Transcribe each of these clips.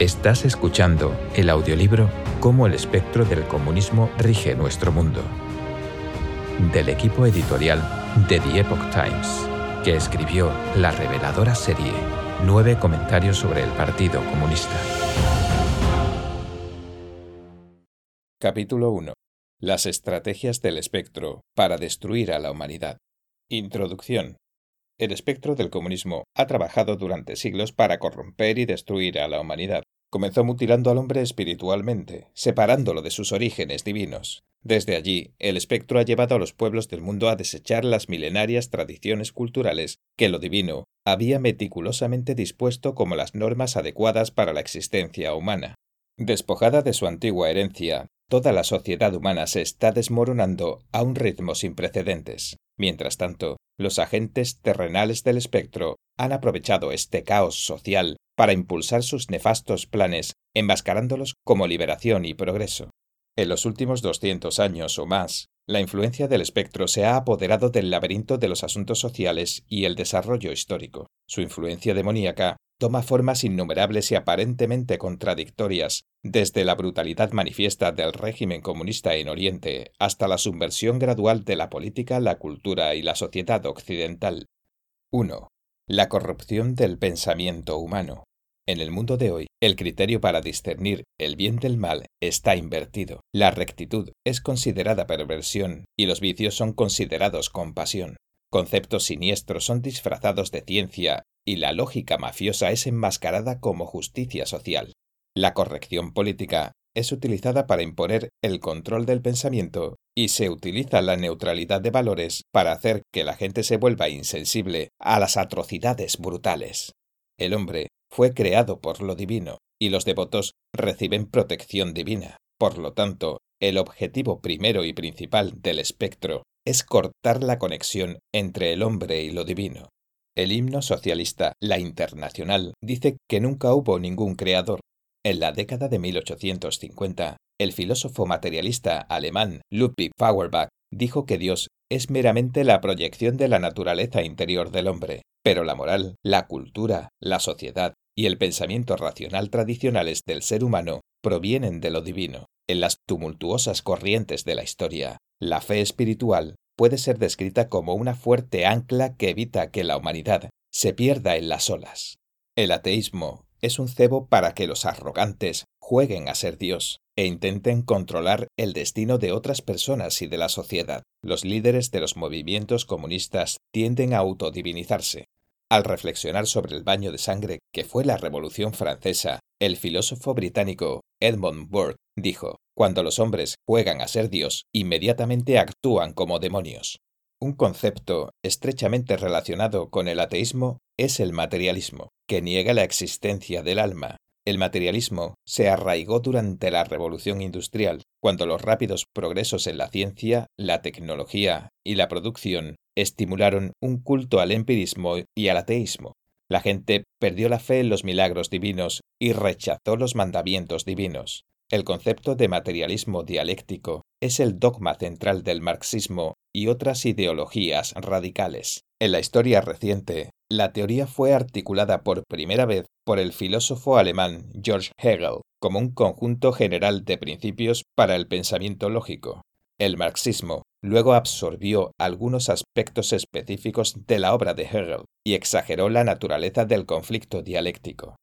Estás escuchando el audiolibro Cómo el espectro del comunismo rige nuestro mundo, del equipo editorial de The Epoch Times, que escribió la reveladora serie Nueve comentarios sobre el Partido Comunista. Capítulo 1. Las estrategias del espectro para destruir a la humanidad. Introducción. El espectro del comunismo ha trabajado durante siglos para corromper y destruir a la humanidad. Comenzó mutilando al hombre espiritualmente, separándolo de sus orígenes divinos. Desde allí, el espectro ha llevado a los pueblos del mundo a desechar las milenarias tradiciones culturales que lo divino había meticulosamente dispuesto como las normas adecuadas para la existencia humana. Despojada de su antigua herencia, toda la sociedad humana se está desmoronando a un ritmo sin precedentes. Mientras tanto, los agentes terrenales del espectro han aprovechado este caos social para impulsar sus nefastos planes, enmascarándolos como liberación y progreso. En los últimos 200 años o más, la influencia del espectro se ha apoderado del laberinto de los asuntos sociales y el desarrollo histórico. Su influencia demoníaca toma formas innumerables y aparentemente contradictorias, desde la brutalidad manifiesta del régimen comunista en Oriente hasta la subversión gradual de la política, la cultura y la sociedad occidental. 1. La corrupción del pensamiento humano. En el mundo de hoy, el criterio para discernir el bien del mal está invertido. La rectitud es considerada perversión y los vicios son considerados compasión. Conceptos siniestros son disfrazados de ciencia y la lógica mafiosa es enmascarada como justicia social. La corrección política es utilizada para imponer el control del pensamiento y se utiliza la neutralidad de valores para hacer que la gente se vuelva insensible a las atrocidades brutales. El hombre fue creado por lo divino y los devotos reciben protección divina. Por lo tanto, el objetivo primero y principal del espectro es cortar la conexión entre el hombre y lo divino. El himno socialista La Internacional dice que nunca hubo ningún creador. En la década de 1850, el filósofo materialista alemán Ludwig Feuerbach dijo que Dios es meramente la proyección de la naturaleza interior del hombre, pero la moral, la cultura, la sociedad y el pensamiento racional tradicionales del ser humano provienen de lo divino. En las tumultuosas corrientes de la historia, la fe espiritual puede ser descrita como una fuerte ancla que evita que la humanidad se pierda en las olas. El ateísmo es un cebo para que los arrogantes jueguen a ser Dios e intenten controlar el destino de otras personas y de la sociedad. Los líderes de los movimientos comunistas tienden a autodivinizarse. Al reflexionar sobre el baño de sangre que fue la Revolución Francesa, el filósofo británico Edmund Burke dijo, Cuando los hombres juegan a ser Dios, inmediatamente actúan como demonios. Un concepto estrechamente relacionado con el ateísmo es el materialismo, que niega la existencia del alma. El materialismo se arraigó durante la Revolución Industrial, cuando los rápidos progresos en la ciencia, la tecnología y la producción estimularon un culto al empirismo y al ateísmo. La gente perdió la fe en los milagros divinos y rechazó los mandamientos divinos. El concepto de materialismo dialéctico es el dogma central del marxismo y otras ideologías radicales. En la historia reciente, la teoría fue articulada por primera vez por el filósofo alemán George Hegel como un conjunto general de principios para el pensamiento lógico. El marxismo luego absorbió algunos aspectos específicos de la obra de Hegel y exageró la naturaleza del conflicto dialéctico.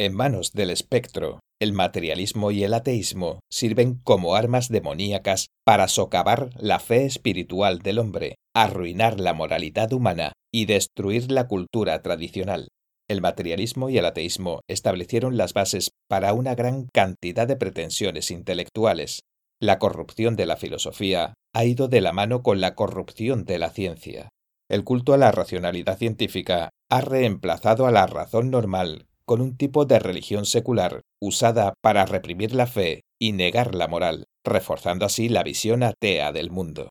En manos del espectro, el materialismo y el ateísmo sirven como armas demoníacas para socavar la fe espiritual del hombre, arruinar la moralidad humana y destruir la cultura tradicional. El materialismo y el ateísmo establecieron las bases para una gran cantidad de pretensiones intelectuales. La corrupción de la filosofía ha ido de la mano con la corrupción de la ciencia. El culto a la racionalidad científica ha reemplazado a la razón normal con un tipo de religión secular usada para reprimir la fe y negar la moral, reforzando así la visión atea del mundo.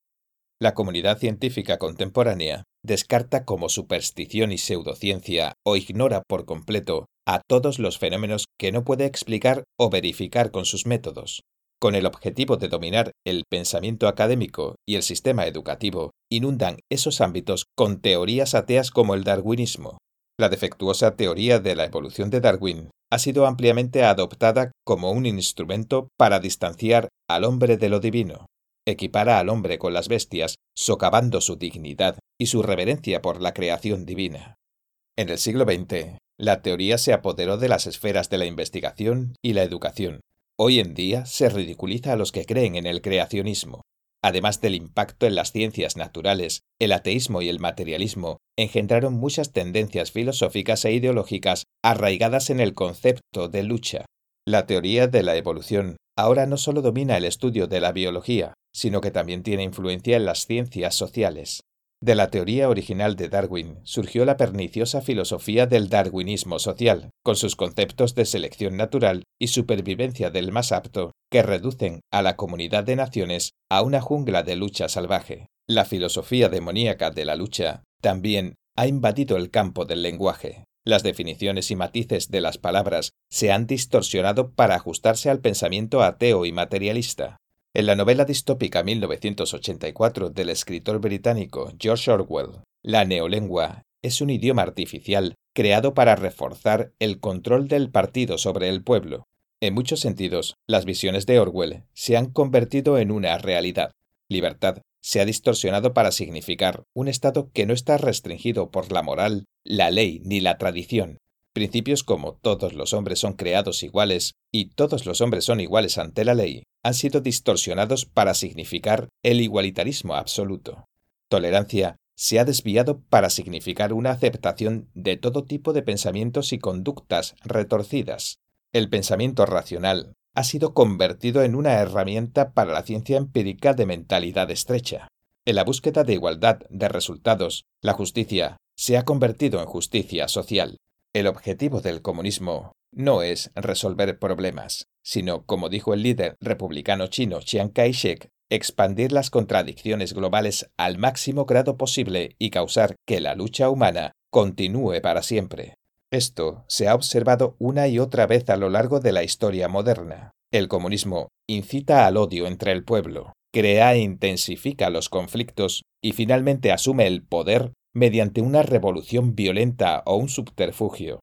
La comunidad científica contemporánea descarta como superstición y pseudociencia o ignora por completo a todos los fenómenos que no puede explicar o verificar con sus métodos. Con el objetivo de dominar el pensamiento académico y el sistema educativo, inundan esos ámbitos con teorías ateas como el darwinismo. La defectuosa teoría de la evolución de Darwin ha sido ampliamente adoptada como un instrumento para distanciar al hombre de lo divino, equipara al hombre con las bestias, socavando su dignidad y su reverencia por la creación divina. En el siglo XX, la teoría se apoderó de las esferas de la investigación y la educación. Hoy en día se ridiculiza a los que creen en el creacionismo. Además del impacto en las ciencias naturales, el ateísmo y el materialismo engendraron muchas tendencias filosóficas e ideológicas arraigadas en el concepto de lucha. La teoría de la evolución ahora no solo domina el estudio de la biología, sino que también tiene influencia en las ciencias sociales. De la teoría original de Darwin surgió la perniciosa filosofía del darwinismo social, con sus conceptos de selección natural y supervivencia del más apto, que reducen a la comunidad de naciones a una jungla de lucha salvaje. La filosofía demoníaca de la lucha también ha invadido el campo del lenguaje. Las definiciones y matices de las palabras se han distorsionado para ajustarse al pensamiento ateo y materialista. En la novela distópica 1984 del escritor británico George Orwell, la neolengua es un idioma artificial creado para reforzar el control del partido sobre el pueblo. En muchos sentidos, las visiones de Orwell se han convertido en una realidad. Libertad se ha distorsionado para significar un Estado que no está restringido por la moral, la ley ni la tradición, Principios como todos los hombres son creados iguales y todos los hombres son iguales ante la ley han sido distorsionados para significar el igualitarismo absoluto. Tolerancia se ha desviado para significar una aceptación de todo tipo de pensamientos y conductas retorcidas. El pensamiento racional ha sido convertido en una herramienta para la ciencia empírica de mentalidad estrecha. En la búsqueda de igualdad de resultados, la justicia se ha convertido en justicia social. El objetivo del comunismo no es resolver problemas, sino, como dijo el líder republicano chino Chiang Kai-shek, expandir las contradicciones globales al máximo grado posible y causar que la lucha humana continúe para siempre. Esto se ha observado una y otra vez a lo largo de la historia moderna. El comunismo incita al odio entre el pueblo, crea e intensifica los conflictos y finalmente asume el poder mediante una revolución violenta o un subterfugio.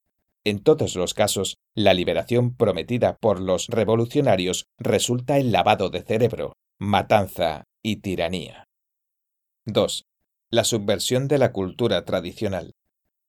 En todos los casos, la liberación prometida por los revolucionarios resulta en lavado de cerebro, matanza y tiranía. 2. La subversión de la cultura tradicional.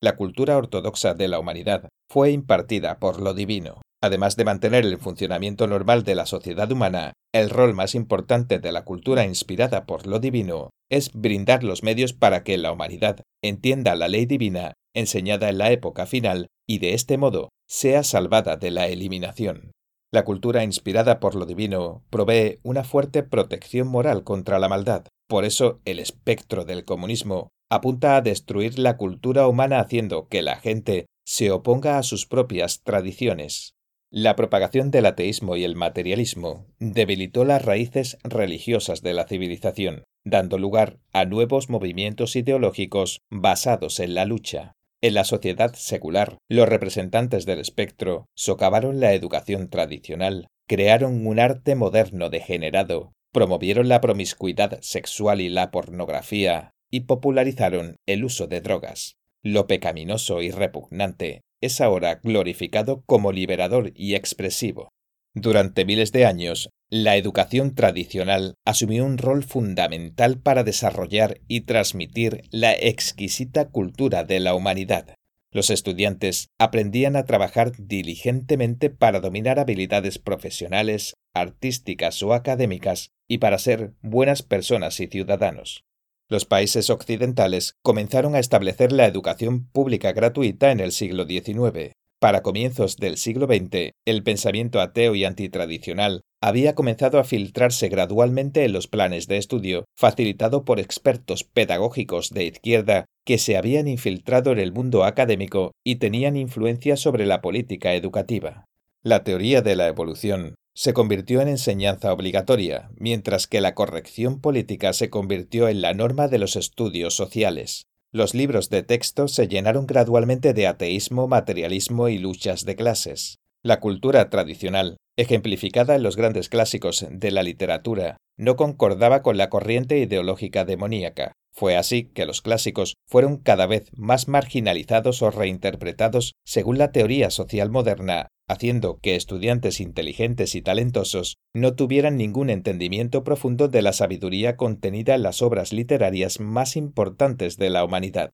La cultura ortodoxa de la humanidad fue impartida por lo divino. Además de mantener el funcionamiento normal de la sociedad humana, el rol más importante de la cultura inspirada por lo divino es brindar los medios para que la humanidad entienda la ley divina enseñada en la época final y de este modo sea salvada de la eliminación. La cultura inspirada por lo divino provee una fuerte protección moral contra la maldad. Por eso el espectro del comunismo apunta a destruir la cultura humana haciendo que la gente se oponga a sus propias tradiciones. La propagación del ateísmo y el materialismo debilitó las raíces religiosas de la civilización, dando lugar a nuevos movimientos ideológicos basados en la lucha. En la sociedad secular, los representantes del espectro socavaron la educación tradicional, crearon un arte moderno degenerado, promovieron la promiscuidad sexual y la pornografía, y popularizaron el uso de drogas. Lo pecaminoso y repugnante es ahora glorificado como liberador y expresivo. Durante miles de años, la educación tradicional asumió un rol fundamental para desarrollar y transmitir la exquisita cultura de la humanidad. Los estudiantes aprendían a trabajar diligentemente para dominar habilidades profesionales, artísticas o académicas y para ser buenas personas y ciudadanos. Los países occidentales comenzaron a establecer la educación pública gratuita en el siglo XIX. Para comienzos del siglo XX, el pensamiento ateo y antitradicional había comenzado a filtrarse gradualmente en los planes de estudio, facilitado por expertos pedagógicos de izquierda que se habían infiltrado en el mundo académico y tenían influencia sobre la política educativa. La teoría de la evolución se convirtió en enseñanza obligatoria, mientras que la corrección política se convirtió en la norma de los estudios sociales. Los libros de texto se llenaron gradualmente de ateísmo, materialismo y luchas de clases. La cultura tradicional ejemplificada en los grandes clásicos de la literatura, no concordaba con la corriente ideológica demoníaca. Fue así que los clásicos fueron cada vez más marginalizados o reinterpretados según la teoría social moderna, haciendo que estudiantes inteligentes y talentosos no tuvieran ningún entendimiento profundo de la sabiduría contenida en las obras literarias más importantes de la humanidad.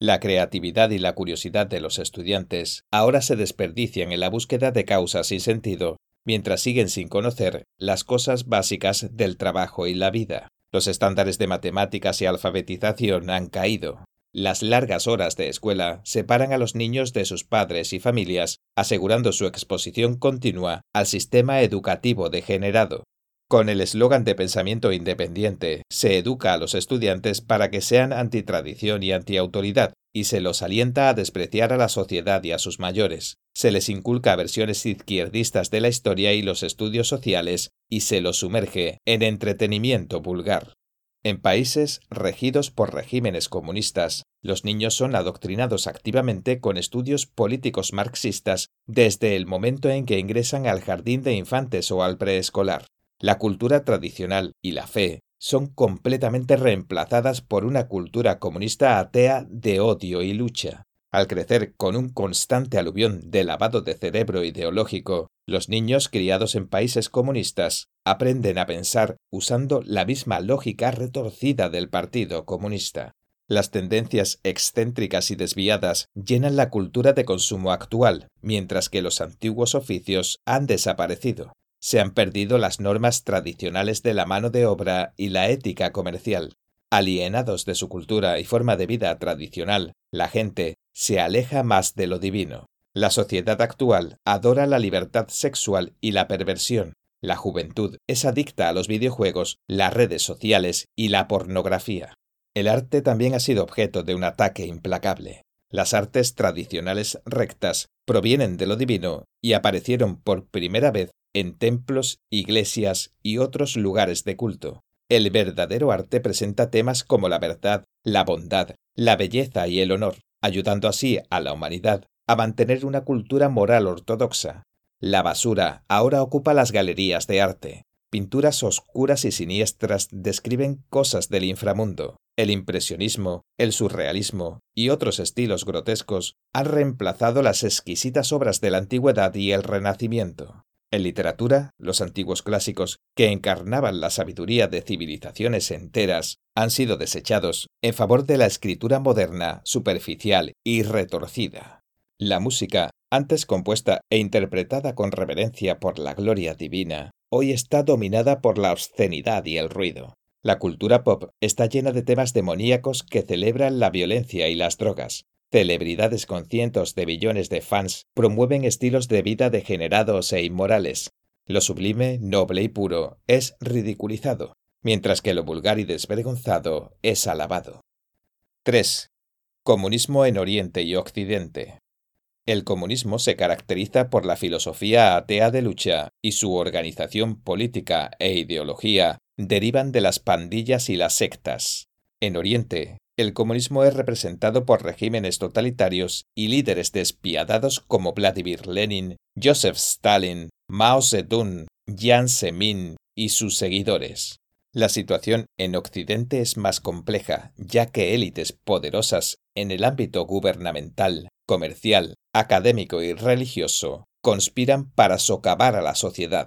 La creatividad y la curiosidad de los estudiantes ahora se desperdician en la búsqueda de causas sin sentido, mientras siguen sin conocer las cosas básicas del trabajo y la vida. Los estándares de matemáticas y alfabetización han caído. Las largas horas de escuela separan a los niños de sus padres y familias, asegurando su exposición continua al sistema educativo degenerado. Con el eslogan de pensamiento independiente, se educa a los estudiantes para que sean antitradición y antiautoridad, y se los alienta a despreciar a la sociedad y a sus mayores. Se les inculca versiones izquierdistas de la historia y los estudios sociales, y se los sumerge en entretenimiento vulgar. En países regidos por regímenes comunistas, los niños son adoctrinados activamente con estudios políticos marxistas desde el momento en que ingresan al jardín de infantes o al preescolar. La cultura tradicional y la fe son completamente reemplazadas por una cultura comunista atea de odio y lucha. Al crecer con un constante aluvión de lavado de cerebro ideológico, los niños criados en países comunistas aprenden a pensar usando la misma lógica retorcida del Partido Comunista. Las tendencias excéntricas y desviadas llenan la cultura de consumo actual, mientras que los antiguos oficios han desaparecido se han perdido las normas tradicionales de la mano de obra y la ética comercial. Alienados de su cultura y forma de vida tradicional, la gente se aleja más de lo divino. La sociedad actual adora la libertad sexual y la perversión. La juventud es adicta a los videojuegos, las redes sociales y la pornografía. El arte también ha sido objeto de un ataque implacable. Las artes tradicionales rectas provienen de lo divino y aparecieron por primera vez en templos, iglesias y otros lugares de culto. El verdadero arte presenta temas como la verdad, la bondad, la belleza y el honor, ayudando así a la humanidad a mantener una cultura moral ortodoxa. La basura ahora ocupa las galerías de arte. Pinturas oscuras y siniestras describen cosas del inframundo. El impresionismo, el surrealismo y otros estilos grotescos han reemplazado las exquisitas obras de la antigüedad y el renacimiento. En literatura, los antiguos clásicos, que encarnaban la sabiduría de civilizaciones enteras, han sido desechados en favor de la escritura moderna, superficial y retorcida. La música, antes compuesta e interpretada con reverencia por la gloria divina, hoy está dominada por la obscenidad y el ruido. La cultura pop está llena de temas demoníacos que celebran la violencia y las drogas, Celebridades con cientos de billones de fans promueven estilos de vida degenerados e inmorales. Lo sublime, noble y puro es ridiculizado, mientras que lo vulgar y desvergonzado es alabado. 3. Comunismo en Oriente y Occidente. El comunismo se caracteriza por la filosofía atea de lucha y su organización política e ideología derivan de las pandillas y las sectas. En Oriente, el comunismo es representado por regímenes totalitarios y líderes despiadados como Vladimir Lenin, Joseph Stalin, Mao Zedong, Jiang Zemin y sus seguidores. La situación en Occidente es más compleja, ya que élites poderosas en el ámbito gubernamental, comercial, académico y religioso conspiran para socavar a la sociedad.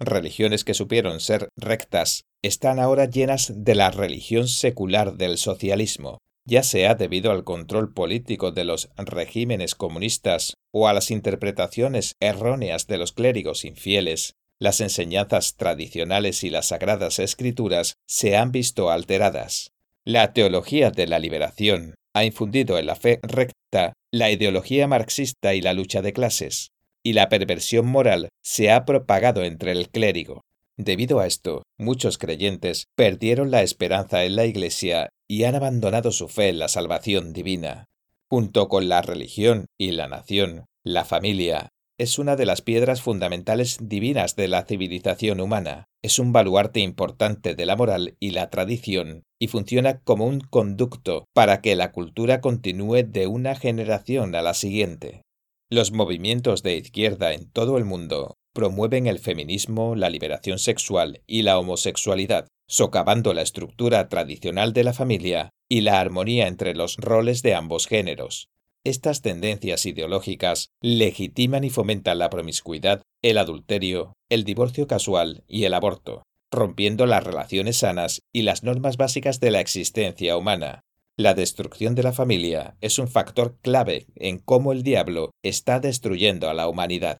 Religiones que supieron ser rectas están ahora llenas de la religión secular del socialismo, ya sea debido al control político de los regímenes comunistas o a las interpretaciones erróneas de los clérigos infieles, las enseñanzas tradicionales y las sagradas escrituras se han visto alteradas. La teología de la liberación ha infundido en la fe recta la ideología marxista y la lucha de clases, y la perversión moral se ha propagado entre el clérigo. Debido a esto, muchos creyentes perdieron la esperanza en la Iglesia y han abandonado su fe en la salvación divina. Junto con la religión y la nación, la familia es una de las piedras fundamentales divinas de la civilización humana. Es un baluarte importante de la moral y la tradición y funciona como un conducto para que la cultura continúe de una generación a la siguiente. Los movimientos de izquierda en todo el mundo promueven el feminismo, la liberación sexual y la homosexualidad, socavando la estructura tradicional de la familia y la armonía entre los roles de ambos géneros. Estas tendencias ideológicas legitiman y fomentan la promiscuidad, el adulterio, el divorcio casual y el aborto, rompiendo las relaciones sanas y las normas básicas de la existencia humana. La destrucción de la familia es un factor clave en cómo el diablo está destruyendo a la humanidad.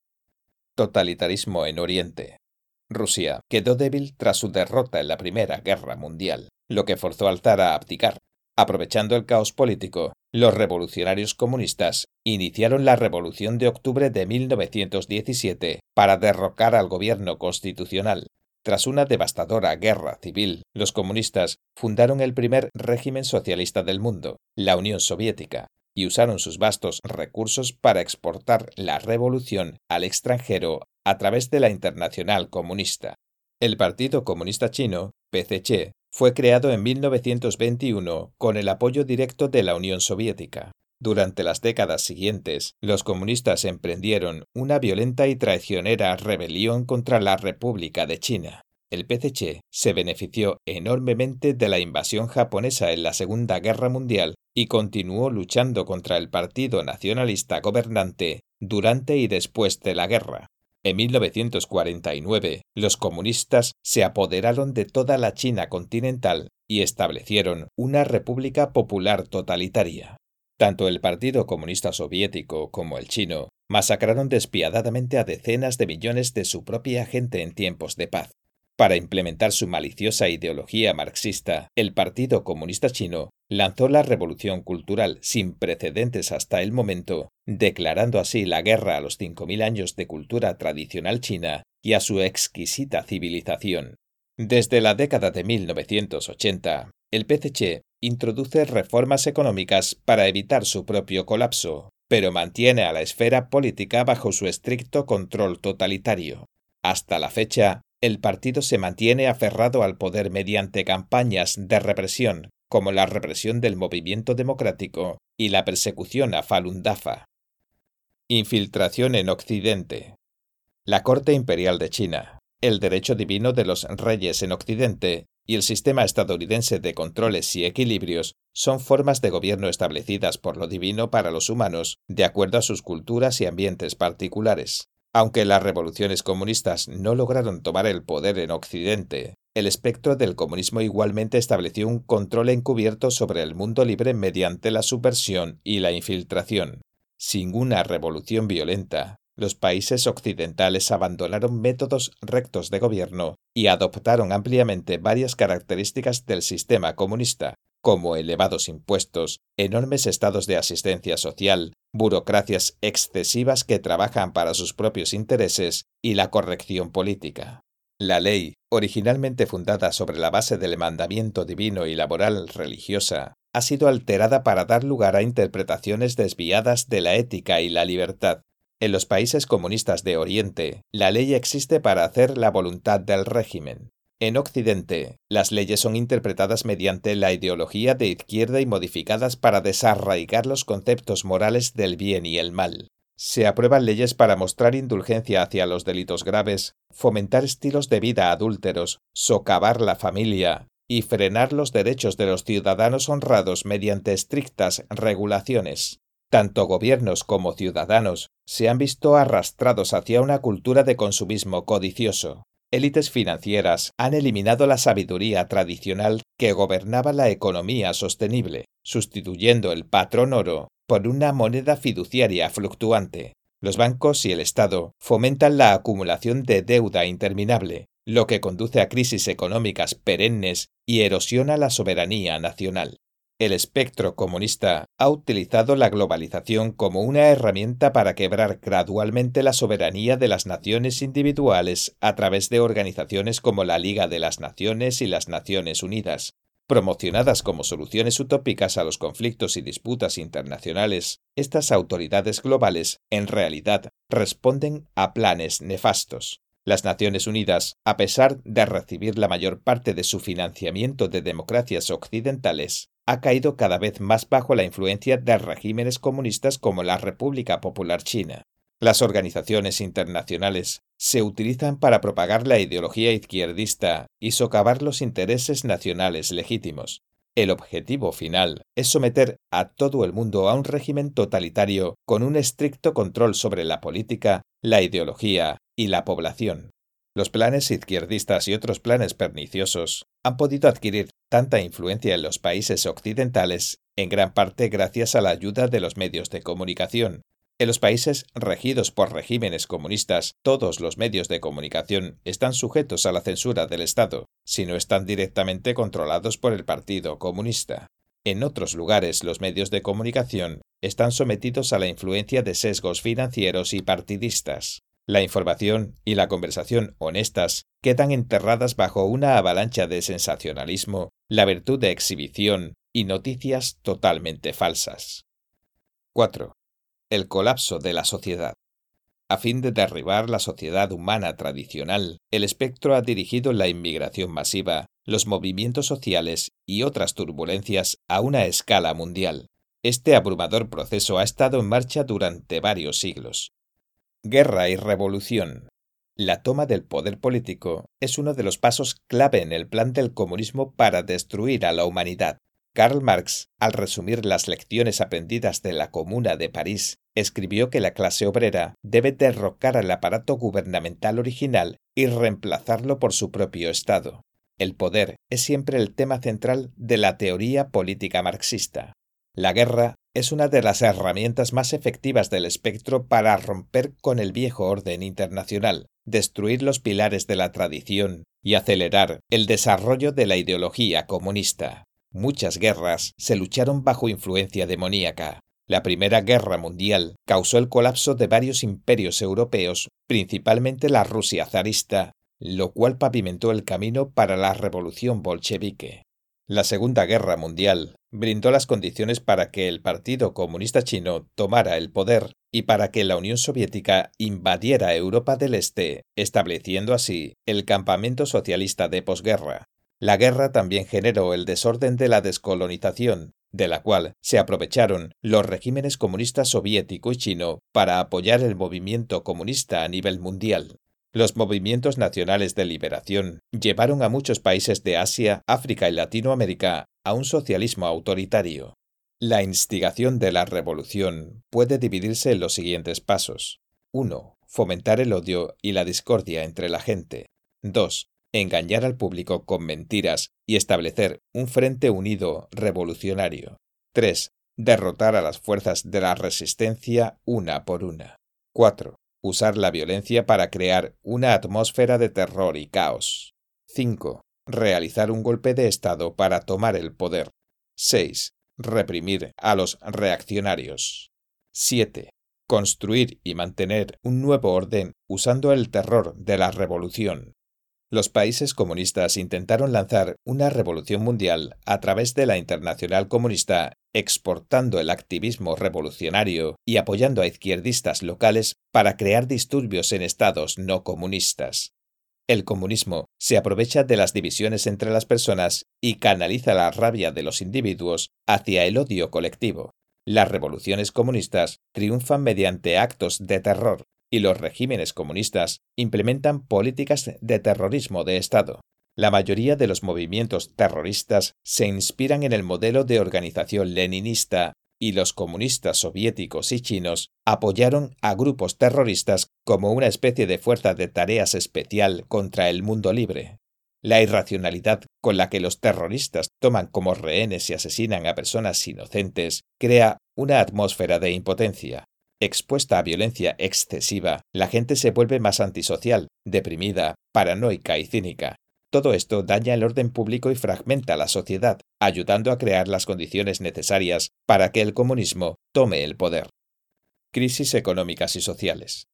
Totalitarismo en Oriente. Rusia quedó débil tras su derrota en la Primera Guerra Mundial, lo que forzó al zar a abdicar. Aprovechando el caos político, los revolucionarios comunistas iniciaron la Revolución de Octubre de 1917 para derrocar al gobierno constitucional. Tras una devastadora guerra civil, los comunistas fundaron el primer régimen socialista del mundo, la Unión Soviética, y usaron sus vastos recursos para exportar la revolución al extranjero a través de la Internacional Comunista. El Partido Comunista Chino, PCC, fue creado en 1921 con el apoyo directo de la Unión Soviética. Durante las décadas siguientes, los comunistas emprendieron una violenta y traicionera rebelión contra la República de China. El PCC se benefició enormemente de la invasión japonesa en la Segunda Guerra Mundial y continuó luchando contra el Partido Nacionalista gobernante durante y después de la guerra. En 1949, los comunistas se apoderaron de toda la China continental y establecieron una república popular totalitaria. Tanto el Partido Comunista Soviético como el chino masacraron despiadadamente a decenas de millones de su propia gente en tiempos de paz. Para implementar su maliciosa ideología marxista, el Partido Comunista Chino lanzó la revolución cultural sin precedentes hasta el momento, declarando así la guerra a los 5.000 años de cultura tradicional china y a su exquisita civilización. Desde la década de 1980, el PCC introduce reformas económicas para evitar su propio colapso, pero mantiene a la esfera política bajo su estricto control totalitario. Hasta la fecha, el partido se mantiene aferrado al poder mediante campañas de represión, como la represión del movimiento democrático y la persecución a Falun Dafa. Infiltración en Occidente. La Corte Imperial de China, el derecho divino de los reyes en Occidente y el sistema estadounidense de controles y equilibrios son formas de gobierno establecidas por lo divino para los humanos de acuerdo a sus culturas y ambientes particulares. Aunque las revoluciones comunistas no lograron tomar el poder en Occidente, el espectro del comunismo igualmente estableció un control encubierto sobre el mundo libre mediante la subversión y la infiltración. Sin una revolución violenta, los países occidentales abandonaron métodos rectos de gobierno y adoptaron ampliamente varias características del sistema comunista, como elevados impuestos, enormes estados de asistencia social, burocracias excesivas que trabajan para sus propios intereses y la corrección política. La ley, originalmente fundada sobre la base del mandamiento divino y la moral religiosa, ha sido alterada para dar lugar a interpretaciones desviadas de la ética y la libertad. En los países comunistas de Oriente, la ley existe para hacer la voluntad del régimen. En Occidente, las leyes son interpretadas mediante la ideología de izquierda y modificadas para desarraigar los conceptos morales del bien y el mal. Se aprueban leyes para mostrar indulgencia hacia los delitos graves, fomentar estilos de vida adúlteros, socavar la familia y frenar los derechos de los ciudadanos honrados mediante estrictas regulaciones. Tanto gobiernos como ciudadanos se han visto arrastrados hacia una cultura de consumismo codicioso élites financieras han eliminado la sabiduría tradicional que gobernaba la economía sostenible, sustituyendo el patrón oro por una moneda fiduciaria fluctuante. Los bancos y el Estado fomentan la acumulación de deuda interminable, lo que conduce a crisis económicas perennes y erosiona la soberanía nacional. El espectro comunista ha utilizado la globalización como una herramienta para quebrar gradualmente la soberanía de las naciones individuales a través de organizaciones como la Liga de las Naciones y las Naciones Unidas. Promocionadas como soluciones utópicas a los conflictos y disputas internacionales, estas autoridades globales en realidad responden a planes nefastos. Las Naciones Unidas, a pesar de recibir la mayor parte de su financiamiento de democracias occidentales, ha caído cada vez más bajo la influencia de regímenes comunistas como la República Popular China. Las organizaciones internacionales se utilizan para propagar la ideología izquierdista y socavar los intereses nacionales legítimos. El objetivo final es someter a todo el mundo a un régimen totalitario con un estricto control sobre la política, la ideología y la población. Los planes izquierdistas y otros planes perniciosos han podido adquirir tanta influencia en los países occidentales en gran parte gracias a la ayuda de los medios de comunicación, en los países regidos por regímenes comunistas, todos los medios de comunicación están sujetos a la censura del Estado, si no están directamente controlados por el Partido Comunista. En otros lugares los medios de comunicación están sometidos a la influencia de sesgos financieros y partidistas. La información y la conversación honestas quedan enterradas bajo una avalancha de sensacionalismo, la virtud de exhibición y noticias totalmente falsas. 4 el colapso de la sociedad. A fin de derribar la sociedad humana tradicional, el espectro ha dirigido la inmigración masiva, los movimientos sociales y otras turbulencias a una escala mundial. Este abrumador proceso ha estado en marcha durante varios siglos. Guerra y revolución. La toma del poder político es uno de los pasos clave en el plan del comunismo para destruir a la humanidad. Karl Marx, al resumir las lecciones aprendidas de la Comuna de París, escribió que la clase obrera debe derrocar al aparato gubernamental original y reemplazarlo por su propio Estado. El poder es siempre el tema central de la teoría política marxista. La guerra es una de las herramientas más efectivas del espectro para romper con el viejo orden internacional, destruir los pilares de la tradición y acelerar el desarrollo de la ideología comunista. Muchas guerras se lucharon bajo influencia demoníaca. La Primera Guerra Mundial causó el colapso de varios imperios europeos, principalmente la Rusia zarista, lo cual pavimentó el camino para la revolución bolchevique. La Segunda Guerra Mundial brindó las condiciones para que el Partido Comunista Chino tomara el poder y para que la Unión Soviética invadiera Europa del Este, estableciendo así el campamento socialista de posguerra. La guerra también generó el desorden de la descolonización, de la cual se aprovecharon los regímenes comunistas soviético y chino para apoyar el movimiento comunista a nivel mundial. Los movimientos nacionales de liberación llevaron a muchos países de Asia, África y Latinoamérica a un socialismo autoritario. La instigación de la revolución puede dividirse en los siguientes pasos. 1. Fomentar el odio y la discordia entre la gente. 2 engañar al público con mentiras y establecer un frente unido revolucionario. 3. Derrotar a las fuerzas de la resistencia una por una. 4. Usar la violencia para crear una atmósfera de terror y caos. 5. Realizar un golpe de Estado para tomar el poder. 6. Reprimir a los reaccionarios. 7. Construir y mantener un nuevo orden usando el terror de la revolución. Los países comunistas intentaron lanzar una revolución mundial a través de la Internacional Comunista, exportando el activismo revolucionario y apoyando a izquierdistas locales para crear disturbios en estados no comunistas. El comunismo se aprovecha de las divisiones entre las personas y canaliza la rabia de los individuos hacia el odio colectivo. Las revoluciones comunistas triunfan mediante actos de terror, y los regímenes comunistas implementan políticas de terrorismo de Estado. La mayoría de los movimientos terroristas se inspiran en el modelo de organización leninista y los comunistas soviéticos y chinos apoyaron a grupos terroristas como una especie de fuerza de tareas especial contra el mundo libre. La irracionalidad con la que los terroristas toman como rehenes y asesinan a personas inocentes crea una atmósfera de impotencia. Expuesta a violencia excesiva, la gente se vuelve más antisocial, deprimida, paranoica y cínica. Todo esto daña el orden público y fragmenta la sociedad, ayudando a crear las condiciones necesarias para que el comunismo tome el poder. Crisis económicas y sociales.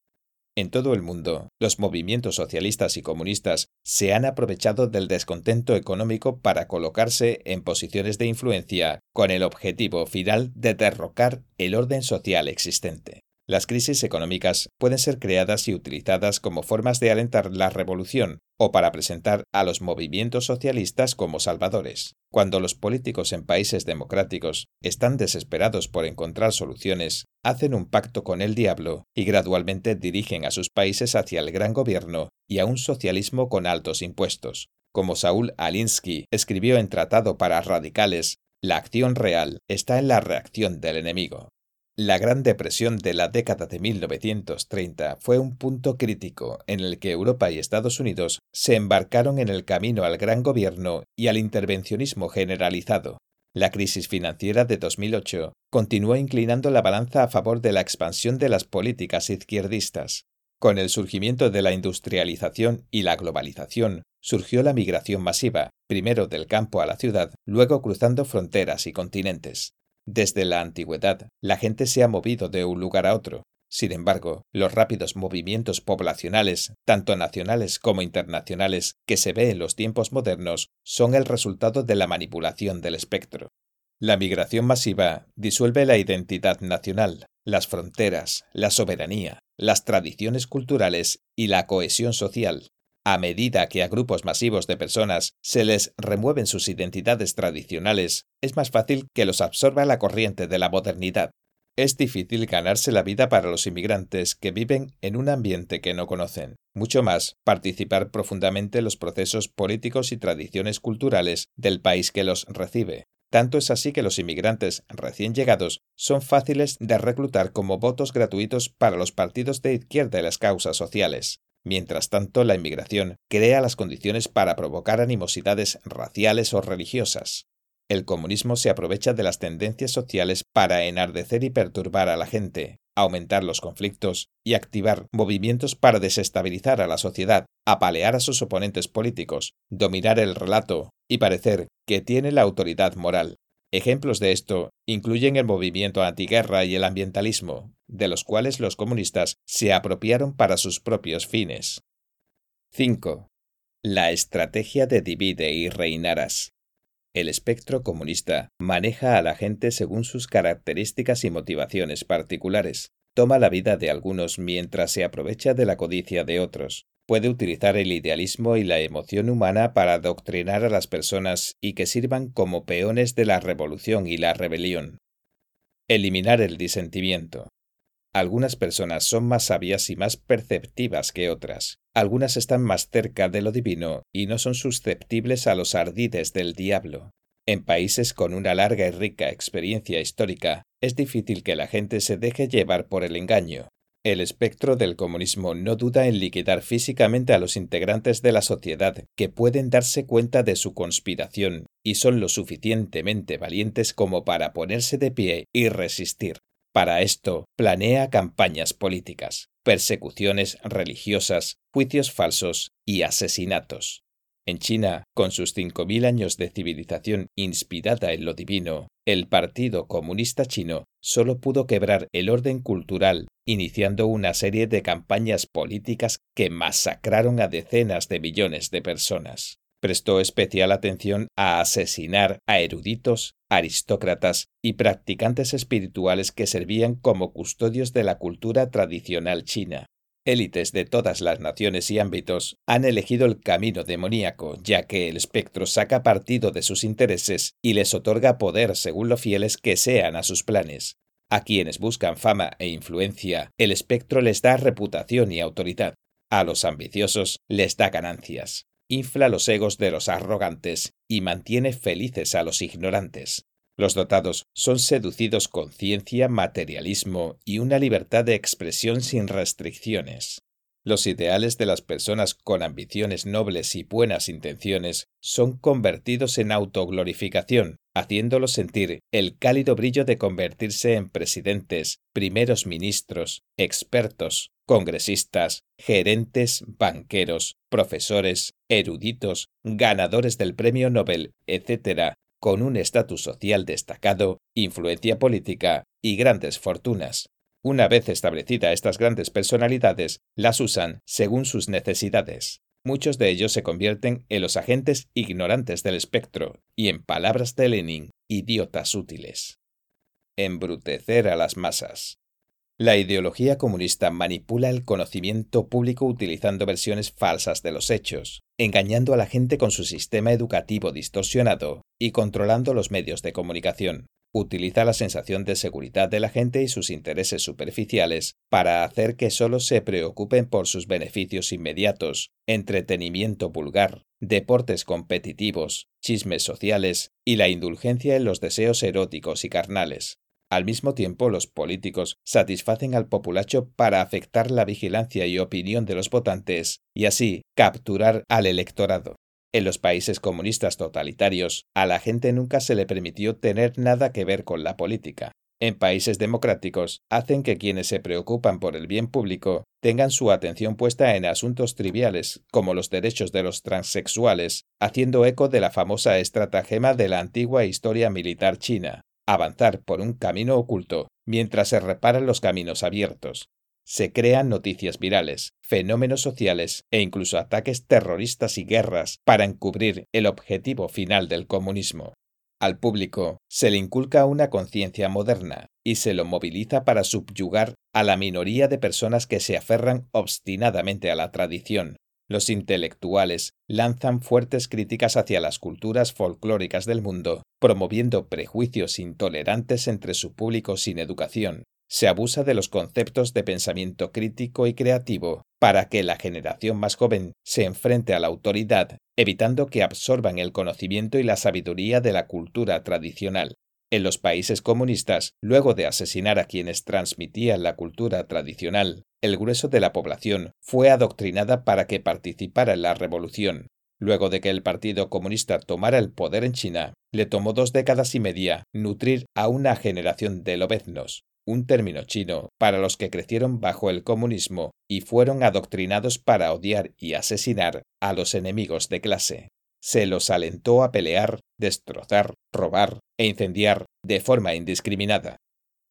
En todo el mundo, los movimientos socialistas y comunistas se han aprovechado del descontento económico para colocarse en posiciones de influencia con el objetivo final de derrocar el orden social existente. Las crisis económicas pueden ser creadas y utilizadas como formas de alentar la revolución o para presentar a los movimientos socialistas como salvadores. Cuando los políticos en países democráticos están desesperados por encontrar soluciones, hacen un pacto con el diablo y gradualmente dirigen a sus países hacia el gran gobierno y a un socialismo con altos impuestos. Como Saúl Alinsky escribió en Tratado para Radicales, la acción real está en la reacción del enemigo. La Gran Depresión de la década de 1930 fue un punto crítico en el que Europa y Estados Unidos se embarcaron en el camino al gran gobierno y al intervencionismo generalizado. La crisis financiera de 2008 continuó inclinando la balanza a favor de la expansión de las políticas izquierdistas. Con el surgimiento de la industrialización y la globalización, surgió la migración masiva, primero del campo a la ciudad, luego cruzando fronteras y continentes. Desde la antigüedad, la gente se ha movido de un lugar a otro. Sin embargo, los rápidos movimientos poblacionales, tanto nacionales como internacionales, que se ve en los tiempos modernos, son el resultado de la manipulación del espectro. La migración masiva disuelve la identidad nacional, las fronteras, la soberanía, las tradiciones culturales y la cohesión social, a medida que a grupos masivos de personas se les remueven sus identidades tradicionales, es más fácil que los absorba la corriente de la modernidad. Es difícil ganarse la vida para los inmigrantes que viven en un ambiente que no conocen. Mucho más, participar profundamente en los procesos políticos y tradiciones culturales del país que los recibe. Tanto es así que los inmigrantes recién llegados son fáciles de reclutar como votos gratuitos para los partidos de izquierda y las causas sociales. Mientras tanto, la inmigración crea las condiciones para provocar animosidades raciales o religiosas. El comunismo se aprovecha de las tendencias sociales para enardecer y perturbar a la gente, aumentar los conflictos y activar movimientos para desestabilizar a la sociedad, apalear a sus oponentes políticos, dominar el relato y parecer que tiene la autoridad moral. Ejemplos de esto incluyen el movimiento antiguerra y el ambientalismo, de los cuales los comunistas se apropiaron para sus propios fines. 5. La estrategia de divide y reinarás. El espectro comunista maneja a la gente según sus características y motivaciones particulares. Toma la vida de algunos mientras se aprovecha de la codicia de otros puede utilizar el idealismo y la emoción humana para adoctrinar a las personas y que sirvan como peones de la revolución y la rebelión. Eliminar el disentimiento. Algunas personas son más sabias y más perceptivas que otras. Algunas están más cerca de lo divino y no son susceptibles a los ardides del diablo. En países con una larga y rica experiencia histórica, es difícil que la gente se deje llevar por el engaño, el espectro del comunismo no duda en liquidar físicamente a los integrantes de la sociedad que pueden darse cuenta de su conspiración y son lo suficientemente valientes como para ponerse de pie y resistir. Para esto, planea campañas políticas, persecuciones religiosas, juicios falsos y asesinatos. En China, con sus 5.000 años de civilización inspirada en lo divino, el Partido Comunista Chino solo pudo quebrar el orden cultural, iniciando una serie de campañas políticas que masacraron a decenas de millones de personas. Prestó especial atención a asesinar a eruditos, aristócratas y practicantes espirituales que servían como custodios de la cultura tradicional china. Élites de todas las naciones y ámbitos han elegido el camino demoníaco, ya que el espectro saca partido de sus intereses y les otorga poder según lo fieles que sean a sus planes. A quienes buscan fama e influencia, el espectro les da reputación y autoridad. A los ambiciosos les da ganancias. Infla los egos de los arrogantes y mantiene felices a los ignorantes. Los dotados son seducidos con ciencia, materialismo y una libertad de expresión sin restricciones. Los ideales de las personas con ambiciones nobles y buenas intenciones son convertidos en autoglorificación, haciéndolos sentir el cálido brillo de convertirse en presidentes, primeros ministros, expertos, congresistas, gerentes, banqueros, profesores, eruditos, ganadores del premio Nobel, etc., con un estatus social destacado, influencia política y grandes fortunas. Una vez establecidas estas grandes personalidades, las usan según sus necesidades. Muchos de ellos se convierten en los agentes ignorantes del espectro y, en palabras de Lenin, idiotas útiles. Embrutecer a las masas. La ideología comunista manipula el conocimiento público utilizando versiones falsas de los hechos, engañando a la gente con su sistema educativo distorsionado y controlando los medios de comunicación. Utiliza la sensación de seguridad de la gente y sus intereses superficiales para hacer que solo se preocupen por sus beneficios inmediatos, entretenimiento vulgar, deportes competitivos, chismes sociales y la indulgencia en los deseos eróticos y carnales. Al mismo tiempo, los políticos satisfacen al populacho para afectar la vigilancia y opinión de los votantes y así capturar al electorado. En los países comunistas totalitarios, a la gente nunca se le permitió tener nada que ver con la política. En países democráticos, hacen que quienes se preocupan por el bien público tengan su atención puesta en asuntos triviales, como los derechos de los transexuales, haciendo eco de la famosa estratagema de la antigua historia militar china, avanzar por un camino oculto mientras se reparan los caminos abiertos. Se crean noticias virales, fenómenos sociales e incluso ataques terroristas y guerras para encubrir el objetivo final del comunismo. Al público se le inculca una conciencia moderna y se lo moviliza para subyugar a la minoría de personas que se aferran obstinadamente a la tradición, los intelectuales lanzan fuertes críticas hacia las culturas folclóricas del mundo, promoviendo prejuicios intolerantes entre su público sin educación. Se abusa de los conceptos de pensamiento crítico y creativo para que la generación más joven se enfrente a la autoridad, evitando que absorban el conocimiento y la sabiduría de la cultura tradicional. En los países comunistas, luego de asesinar a quienes transmitían la cultura tradicional, el grueso de la población fue adoctrinada para que participara en la revolución. Luego de que el Partido Comunista tomara el poder en China, le tomó dos décadas y media nutrir a una generación de lobeznos, un término chino para los que crecieron bajo el comunismo y fueron adoctrinados para odiar y asesinar a los enemigos de clase. Se los alentó a pelear, destrozar, robar e incendiar de forma indiscriminada.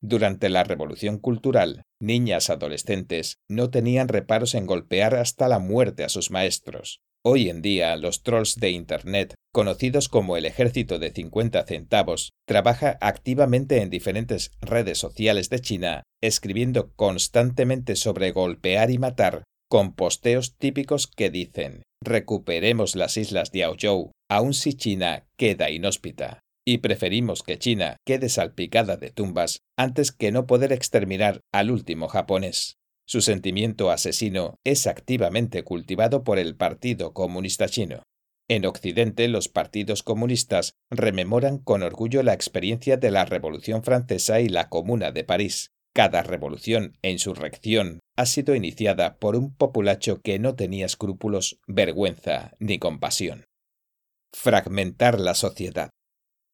Durante la Revolución Cultural, niñas adolescentes no tenían reparos en golpear hasta la muerte a sus maestros. Hoy en día, los trolls de Internet, conocidos como el ejército de 50 centavos, trabaja activamente en diferentes redes sociales de China, escribiendo constantemente sobre golpear y matar, con posteos típicos que dicen recuperemos las islas de Aozhou, aun si China queda inhóspita y preferimos que China quede salpicada de tumbas antes que no poder exterminar al último japonés. Su sentimiento asesino es activamente cultivado por el Partido Comunista Chino. En Occidente, los partidos comunistas rememoran con orgullo la experiencia de la Revolución Francesa y la Comuna de París. Cada revolución e insurrección ha sido iniciada por un populacho que no tenía escrúpulos, vergüenza ni compasión. Fragmentar la sociedad.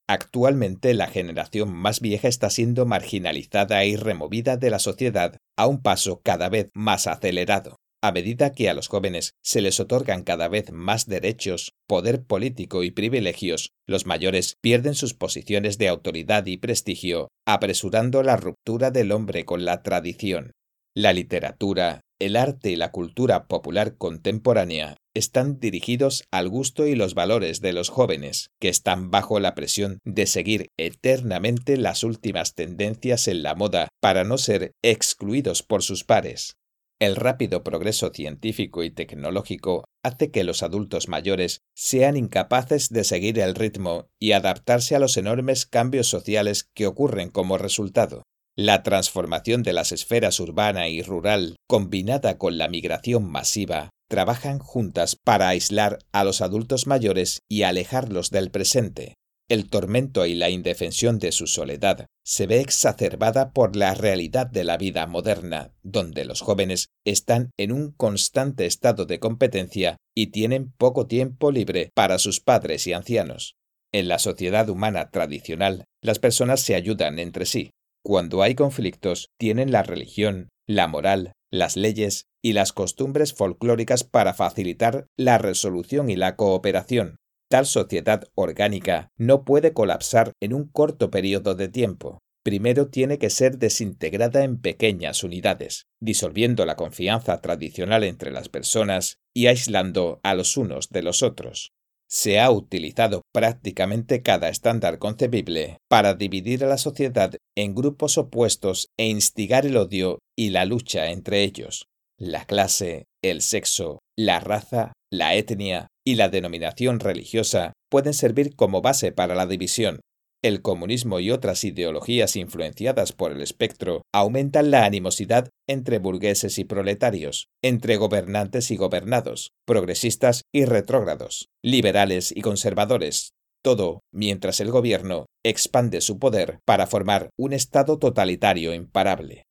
Actualmente la generación más vieja está siendo marginalizada y removida de la sociedad a un paso cada vez más acelerado. A medida que a los jóvenes se les otorgan cada vez más derechos, poder político y privilegios, los mayores pierden sus posiciones de autoridad y prestigio, apresurando la ruptura del hombre con la tradición. La literatura, el arte y la cultura popular contemporánea están dirigidos al gusto y los valores de los jóvenes, que están bajo la presión de seguir eternamente las últimas tendencias en la moda para no ser excluidos por sus pares. El rápido progreso científico y tecnológico hace que los adultos mayores sean incapaces de seguir el ritmo y adaptarse a los enormes cambios sociales que ocurren como resultado. La transformación de las esferas urbana y rural, combinada con la migración masiva, trabajan juntas para aislar a los adultos mayores y alejarlos del presente. El tormento y la indefensión de su soledad se ve exacerbada por la realidad de la vida moderna, donde los jóvenes están en un constante estado de competencia y tienen poco tiempo libre para sus padres y ancianos. En la sociedad humana tradicional, las personas se ayudan entre sí, cuando hay conflictos, tienen la religión, la moral, las leyes y las costumbres folclóricas para facilitar la resolución y la cooperación. Tal sociedad orgánica no puede colapsar en un corto periodo de tiempo. Primero tiene que ser desintegrada en pequeñas unidades, disolviendo la confianza tradicional entre las personas y aislando a los unos de los otros. Se ha utilizado prácticamente cada estándar concebible para dividir a la sociedad en grupos opuestos e instigar el odio y la lucha entre ellos. La clase, el sexo, la raza, la etnia y la denominación religiosa pueden servir como base para la división, el comunismo y otras ideologías influenciadas por el espectro aumentan la animosidad entre burgueses y proletarios, entre gobernantes y gobernados, progresistas y retrógrados, liberales y conservadores, todo mientras el gobierno expande su poder para formar un Estado totalitario imparable.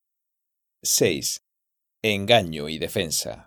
6. Engaño y defensa.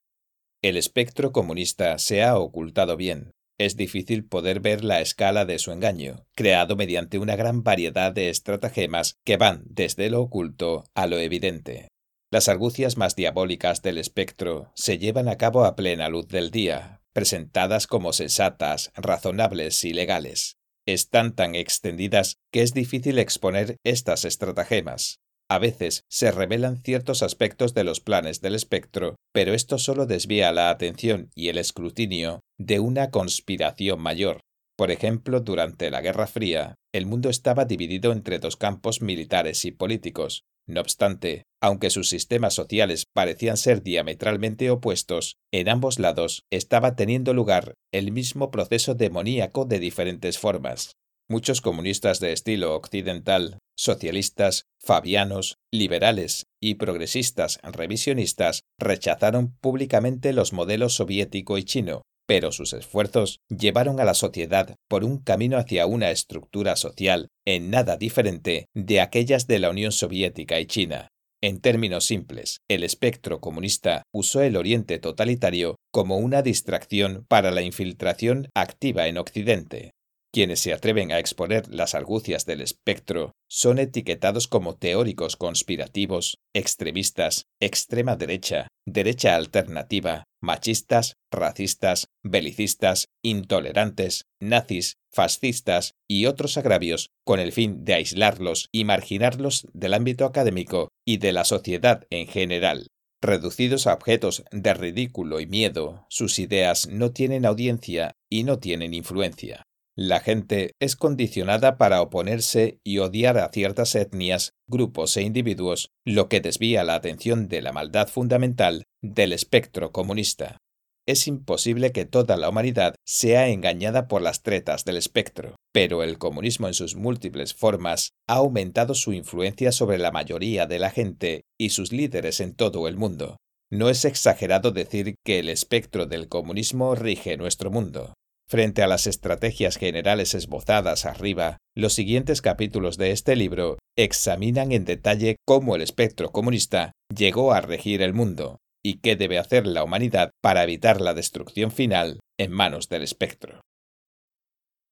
El espectro comunista se ha ocultado bien, es difícil poder ver la escala de su engaño, creado mediante una gran variedad de estratagemas que van desde lo oculto a lo evidente. Las argucias más diabólicas del espectro se llevan a cabo a plena luz del día, presentadas como sensatas, razonables y legales. Están tan extendidas que es difícil exponer estas estratagemas. A veces se revelan ciertos aspectos de los planes del espectro, pero esto solo desvía la atención y el escrutinio de una conspiración mayor. Por ejemplo, durante la Guerra Fría, el mundo estaba dividido entre dos campos militares y políticos. No obstante, aunque sus sistemas sociales parecían ser diametralmente opuestos, en ambos lados estaba teniendo lugar el mismo proceso demoníaco de diferentes formas. Muchos comunistas de estilo occidental socialistas, fabianos, liberales y progresistas revisionistas rechazaron públicamente los modelos soviético y chino, pero sus esfuerzos llevaron a la sociedad por un camino hacia una estructura social en nada diferente de aquellas de la Unión Soviética y China. En términos simples, el espectro comunista usó el Oriente totalitario como una distracción para la infiltración activa en Occidente. Quienes se atreven a exponer las argucias del espectro son etiquetados como teóricos conspirativos, extremistas, extrema derecha, derecha alternativa, machistas, racistas, belicistas, intolerantes, nazis, fascistas y otros agravios con el fin de aislarlos y marginarlos del ámbito académico y de la sociedad en general. Reducidos a objetos de ridículo y miedo, sus ideas no tienen audiencia y no tienen influencia. La gente es condicionada para oponerse y odiar a ciertas etnias, grupos e individuos, lo que desvía la atención de la maldad fundamental del espectro comunista. Es imposible que toda la humanidad sea engañada por las tretas del espectro, pero el comunismo en sus múltiples formas ha aumentado su influencia sobre la mayoría de la gente y sus líderes en todo el mundo. No es exagerado decir que el espectro del comunismo rige nuestro mundo. Frente a las estrategias generales esbozadas arriba, los siguientes capítulos de este libro examinan en detalle cómo el espectro comunista llegó a regir el mundo y qué debe hacer la humanidad para evitar la destrucción final en manos del espectro.